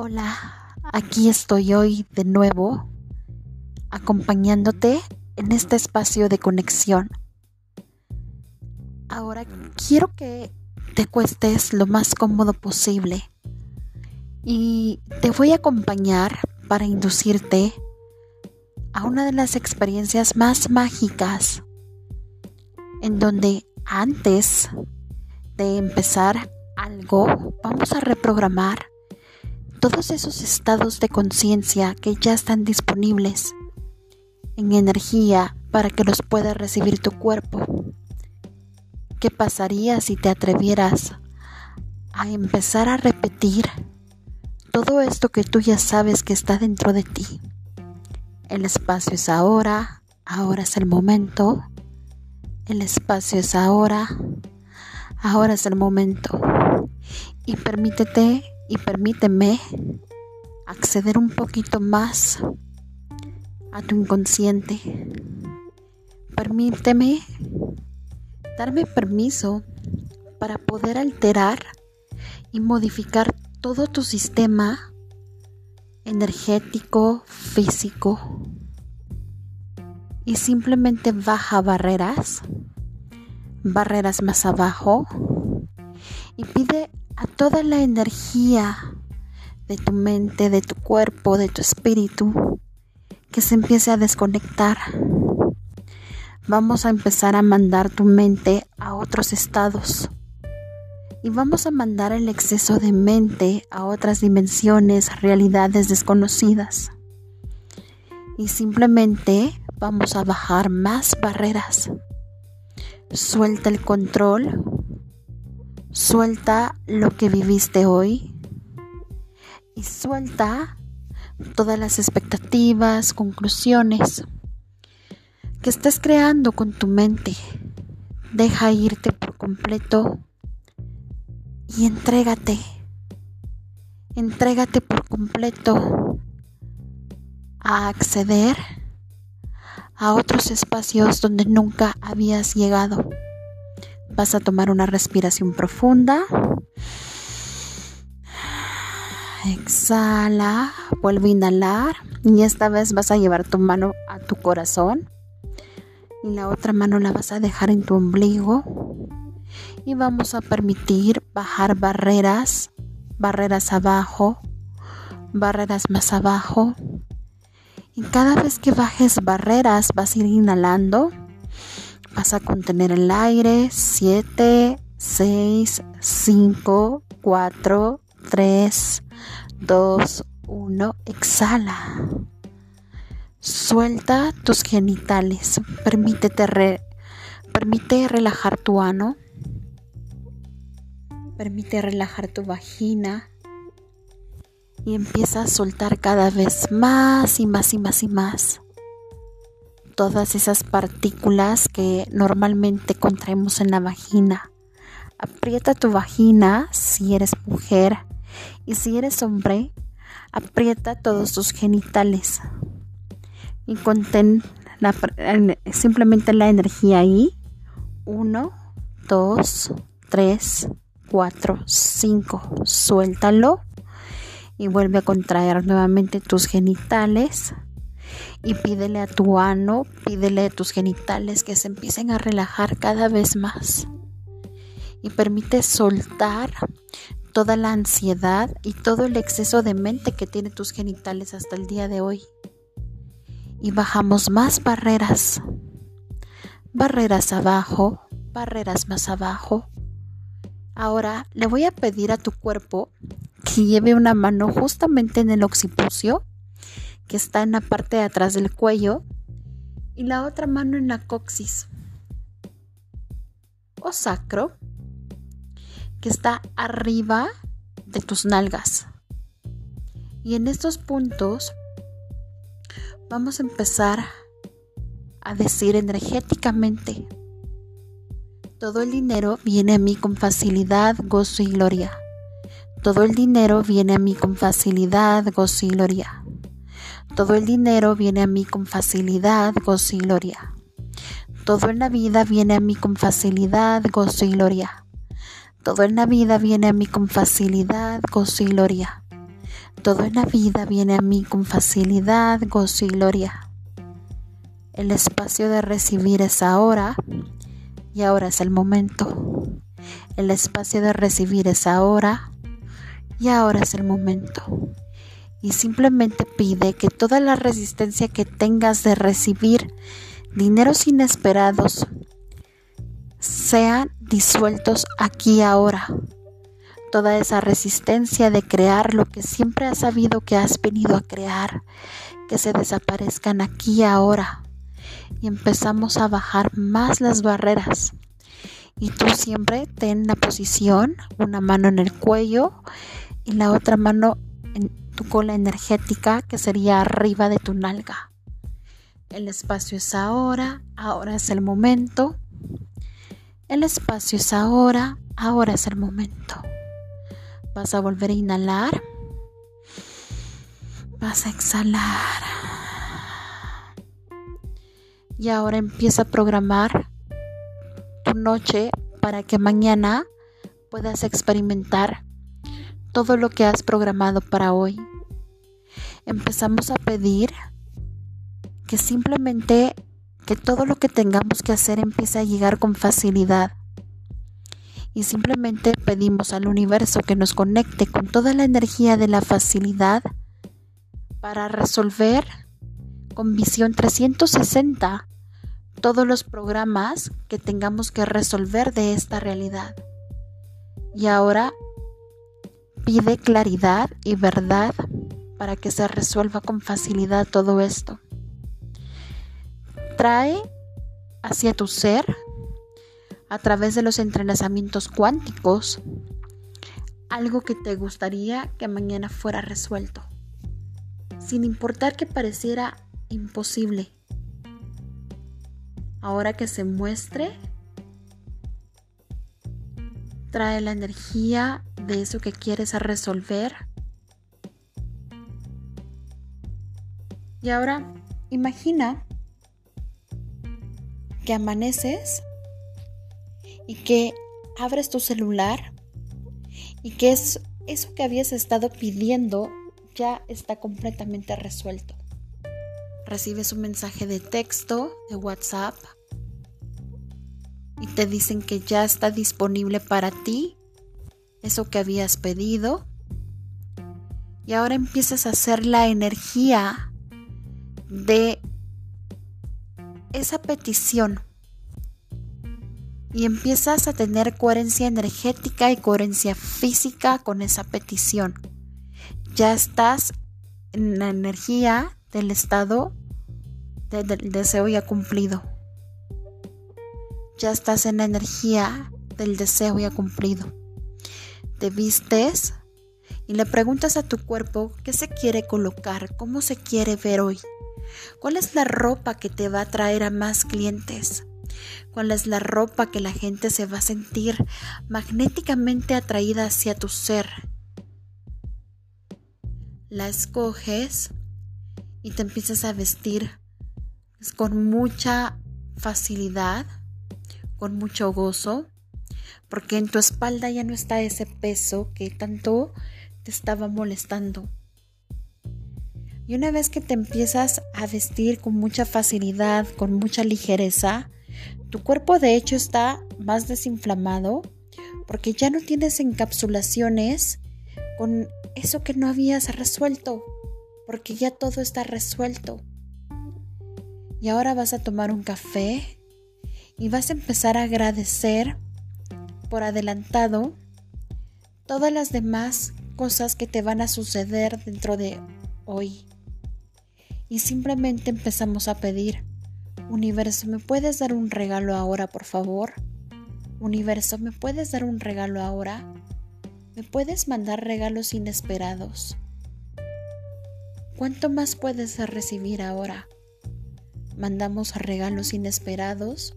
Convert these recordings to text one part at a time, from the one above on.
Hola, aquí estoy hoy de nuevo acompañándote en este espacio de conexión. Ahora quiero que te cuestes lo más cómodo posible y te voy a acompañar para inducirte a una de las experiencias más mágicas en donde antes de empezar algo vamos a reprogramar todos esos estados de conciencia que ya están disponibles en energía para que los pueda recibir tu cuerpo. ¿Qué pasaría si te atrevieras a empezar a repetir todo esto que tú ya sabes que está dentro de ti? El espacio es ahora, ahora es el momento, el espacio es ahora, ahora es el momento. Y permítete y permíteme acceder un poquito más a tu inconsciente. Permíteme darme permiso para poder alterar y modificar todo tu sistema energético, físico y simplemente baja barreras, barreras más abajo y pide a toda la energía de tu mente, de tu cuerpo, de tu espíritu, que se empiece a desconectar. Vamos a empezar a mandar tu mente a otros estados. Y vamos a mandar el exceso de mente a otras dimensiones, realidades desconocidas. Y simplemente vamos a bajar más barreras. Suelta el control Suelta lo que viviste hoy y suelta todas las expectativas, conclusiones que estés creando con tu mente. Deja irte por completo y entrégate. Entrégate por completo a acceder a otros espacios donde nunca habías llegado. Vas a tomar una respiración profunda. Exhala, vuelve a inhalar y esta vez vas a llevar tu mano a tu corazón y la otra mano la vas a dejar en tu ombligo y vamos a permitir bajar barreras, barreras abajo, barreras más abajo. Y cada vez que bajes barreras vas a ir inhalando Vas a contener el aire. 7, 6, 5, 4, 3, 2, 1. Exhala. Suelta tus genitales. Permítete permite relajar tu ano. Permite relajar tu vagina. Y empieza a soltar cada vez más y más y más y más todas esas partículas que normalmente contraemos en la vagina. Aprieta tu vagina si eres mujer y si eres hombre, aprieta todos tus genitales y contén simplemente la energía ahí. 1, 2, 3, 4, 5. Suéltalo y vuelve a contraer nuevamente tus genitales y pídele a tu ano, pídele a tus genitales que se empiecen a relajar cada vez más. Y permite soltar toda la ansiedad y todo el exceso de mente que tiene tus genitales hasta el día de hoy. Y bajamos más barreras. Barreras abajo, barreras más abajo. Ahora le voy a pedir a tu cuerpo que lleve una mano justamente en el occipucio que está en la parte de atrás del cuello y la otra mano en la coxis o sacro que está arriba de tus nalgas. Y en estos puntos vamos a empezar a decir energéticamente, todo el dinero viene a mí con facilidad, gozo y gloria. Todo el dinero viene a mí con facilidad, gozo y gloria. Todo el dinero viene a mí con facilidad, gozo y gloria. Todo en la vida viene a mí con facilidad, gozo y gloria. Todo en la vida viene a mí con facilidad, gozo y gloria. todo en la vida viene a mí con facilidad, gozo y gloria. El espacio de recibir es ahora y ahora es el momento. El espacio de recibir es ahora y ahora es el momento. Y simplemente pide que toda la resistencia que tengas de recibir dineros inesperados sean disueltos aquí ahora. Toda esa resistencia de crear lo que siempre has sabido que has venido a crear, que se desaparezcan aquí ahora. Y empezamos a bajar más las barreras. Y tú siempre ten la posición, una mano en el cuello y la otra mano en tu cola energética que sería arriba de tu nalga. El espacio es ahora, ahora es el momento. El espacio es ahora, ahora es el momento. Vas a volver a inhalar. Vas a exhalar. Y ahora empieza a programar tu noche para que mañana puedas experimentar todo lo que has programado para hoy. Empezamos a pedir que simplemente que todo lo que tengamos que hacer empiece a llegar con facilidad. Y simplemente pedimos al universo que nos conecte con toda la energía de la facilidad para resolver con visión 360 todos los programas que tengamos que resolver de esta realidad. Y ahora pide claridad y verdad para que se resuelva con facilidad todo esto trae hacia tu ser a través de los entrenamientos cuánticos algo que te gustaría que mañana fuera resuelto, sin importar que pareciera imposible. Ahora que se muestre, trae la energía de eso que quieres resolver. Y ahora imagina que amaneces y que abres tu celular y que es, eso que habías estado pidiendo ya está completamente resuelto. Recibes un mensaje de texto, de WhatsApp, y te dicen que ya está disponible para ti eso que habías pedido. Y ahora empiezas a hacer la energía de esa petición y empiezas a tener coherencia energética y coherencia física con esa petición. Ya estás en la energía del estado del deseo ya cumplido. Ya estás en la energía del deseo ya cumplido. Te vistes y le preguntas a tu cuerpo qué se quiere colocar, cómo se quiere ver hoy. ¿Cuál es la ropa que te va a traer a más clientes? ¿Cuál es la ropa que la gente se va a sentir magnéticamente atraída hacia tu ser? La escoges y te empiezas a vestir con mucha facilidad, con mucho gozo, porque en tu espalda ya no está ese peso que tanto te estaba molestando. Y una vez que te empiezas a vestir con mucha facilidad, con mucha ligereza, tu cuerpo de hecho está más desinflamado porque ya no tienes encapsulaciones con eso que no habías resuelto, porque ya todo está resuelto. Y ahora vas a tomar un café y vas a empezar a agradecer por adelantado todas las demás cosas que te van a suceder dentro de hoy y simplemente empezamos a pedir, Universo, ¿me puedes dar un regalo ahora, por favor? Universo, ¿me puedes dar un regalo ahora? ¿Me puedes mandar regalos inesperados? ¿Cuánto más puedes recibir ahora? Mandamos regalos inesperados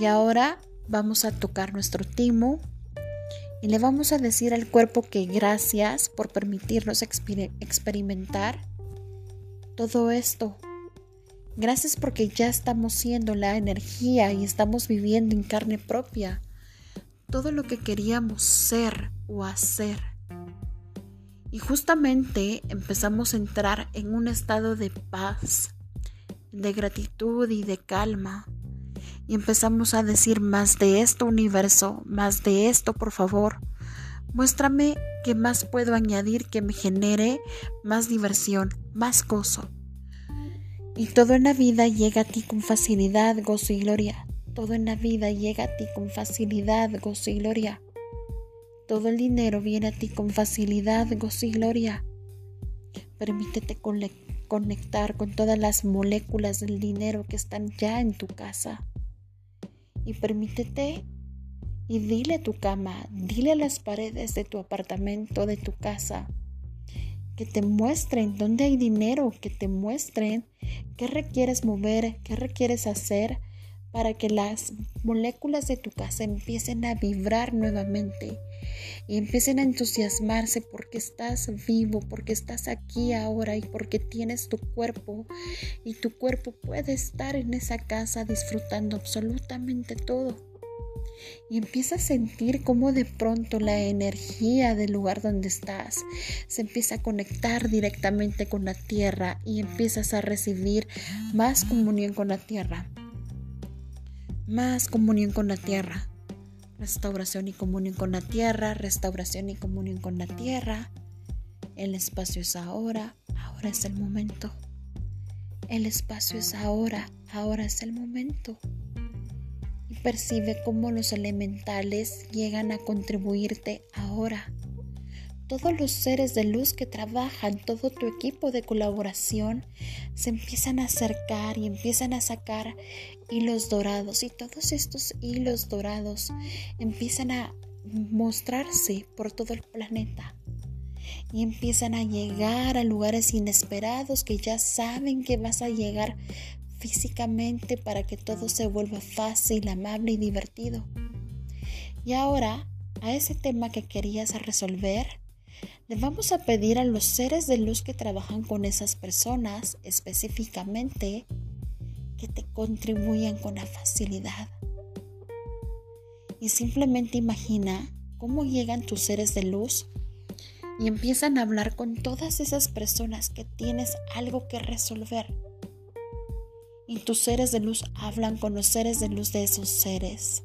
y ahora vamos a tocar nuestro timo y le vamos a decir al cuerpo que gracias por permitirnos experimentar todo esto. Gracias porque ya estamos siendo la energía y estamos viviendo en carne propia todo lo que queríamos ser o hacer. Y justamente empezamos a entrar en un estado de paz, de gratitud y de calma. Y empezamos a decir más de esto universo, más de esto por favor. Muéstrame qué más puedo añadir que me genere más diversión, más gozo. Y todo en la vida llega a ti con facilidad, gozo y gloria. Todo en la vida llega a ti con facilidad, gozo y gloria. Todo el dinero viene a ti con facilidad, gozo y gloria. Permítete conectar con todas las moléculas del dinero que están ya en tu casa. Y permítete y dile a tu cama, dile a las paredes de tu apartamento, de tu casa, que te muestren dónde hay dinero, que te muestren qué requieres mover, qué requieres hacer para que las moléculas de tu casa empiecen a vibrar nuevamente y empiecen a entusiasmarse porque estás vivo, porque estás aquí ahora y porque tienes tu cuerpo y tu cuerpo puede estar en esa casa disfrutando absolutamente todo. Y empieza a sentir cómo de pronto la energía del lugar donde estás se empieza a conectar directamente con la tierra y empiezas a recibir más comunión con la tierra. Más comunión con la tierra restauración y comunión con la tierra, restauración y comunión con la tierra. El espacio es ahora, ahora es el momento. El espacio es ahora, ahora es el momento. Percibe cómo los elementales llegan a contribuirte ahora. Todos los seres de luz que trabajan, todo tu equipo de colaboración, se empiezan a acercar y empiezan a sacar hilos dorados. Y todos estos hilos dorados empiezan a mostrarse por todo el planeta. Y empiezan a llegar a lugares inesperados que ya saben que vas a llegar físicamente para que todo se vuelva fácil, amable y divertido. Y ahora, a ese tema que querías resolver, le vamos a pedir a los seres de luz que trabajan con esas personas específicamente que te contribuyan con la facilidad. Y simplemente imagina cómo llegan tus seres de luz y empiezan a hablar con todas esas personas que tienes algo que resolver. Y tus seres de luz hablan con los seres de luz de esos seres.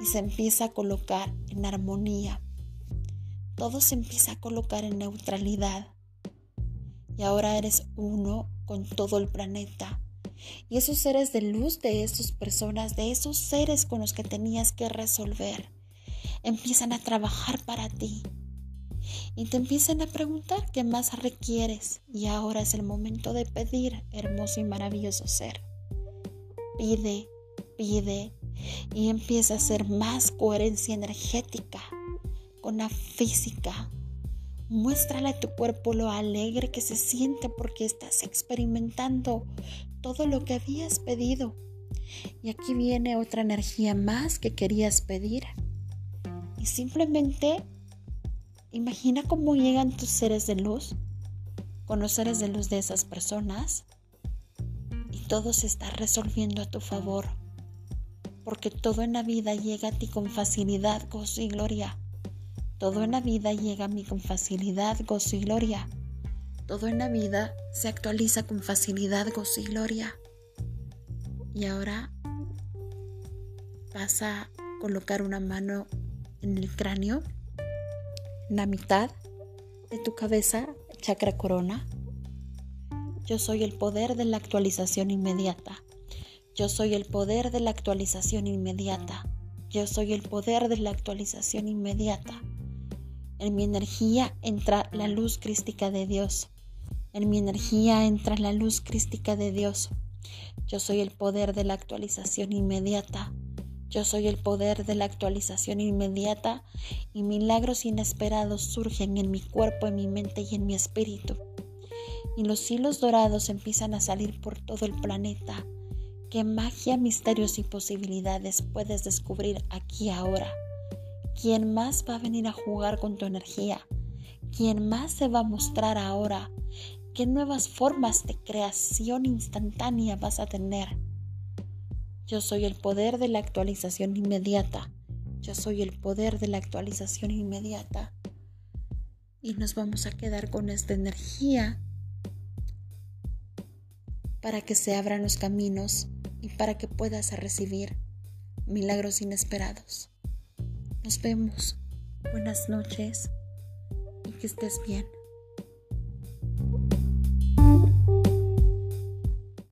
Y se empieza a colocar en armonía todo se empieza a colocar en neutralidad. Y ahora eres uno con todo el planeta. Y esos seres de luz de esas personas, de esos seres con los que tenías que resolver, empiezan a trabajar para ti. Y te empiezan a preguntar qué más requieres. Y ahora es el momento de pedir, hermoso y maravilloso ser. Pide, pide y empieza a hacer más coherencia energética con la física. Muéstrale a tu cuerpo lo alegre que se siente porque estás experimentando todo lo que habías pedido. Y aquí viene otra energía más que querías pedir. Y simplemente imagina cómo llegan tus seres de luz con los seres de luz de esas personas y todo se está resolviendo a tu favor. Porque todo en la vida llega a ti con facilidad, gozo y gloria. Todo en la vida llega a mí con facilidad, gozo y gloria. Todo en la vida se actualiza con facilidad, gozo y gloria. Y ahora vas a colocar una mano en el cráneo, la mitad de tu cabeza, chakra corona. Yo soy el poder de la actualización inmediata. Yo soy el poder de la actualización inmediata. Yo soy el poder de la actualización inmediata. En mi energía entra la luz crística de Dios. En mi energía entra la luz crística de Dios. Yo soy el poder de la actualización inmediata. Yo soy el poder de la actualización inmediata y milagros inesperados surgen en mi cuerpo, en mi mente y en mi espíritu. Y los hilos dorados empiezan a salir por todo el planeta. ¿Qué magia, misterios y posibilidades puedes descubrir aquí ahora? ¿Quién más va a venir a jugar con tu energía? ¿Quién más se va a mostrar ahora? ¿Qué nuevas formas de creación instantánea vas a tener? Yo soy el poder de la actualización inmediata. Yo soy el poder de la actualización inmediata. y nos vamos a quedar con esta energía para que se abran los caminos y para que puedas recibir milagros inesperados. Nos vemos. Buenas noches y que estés bien.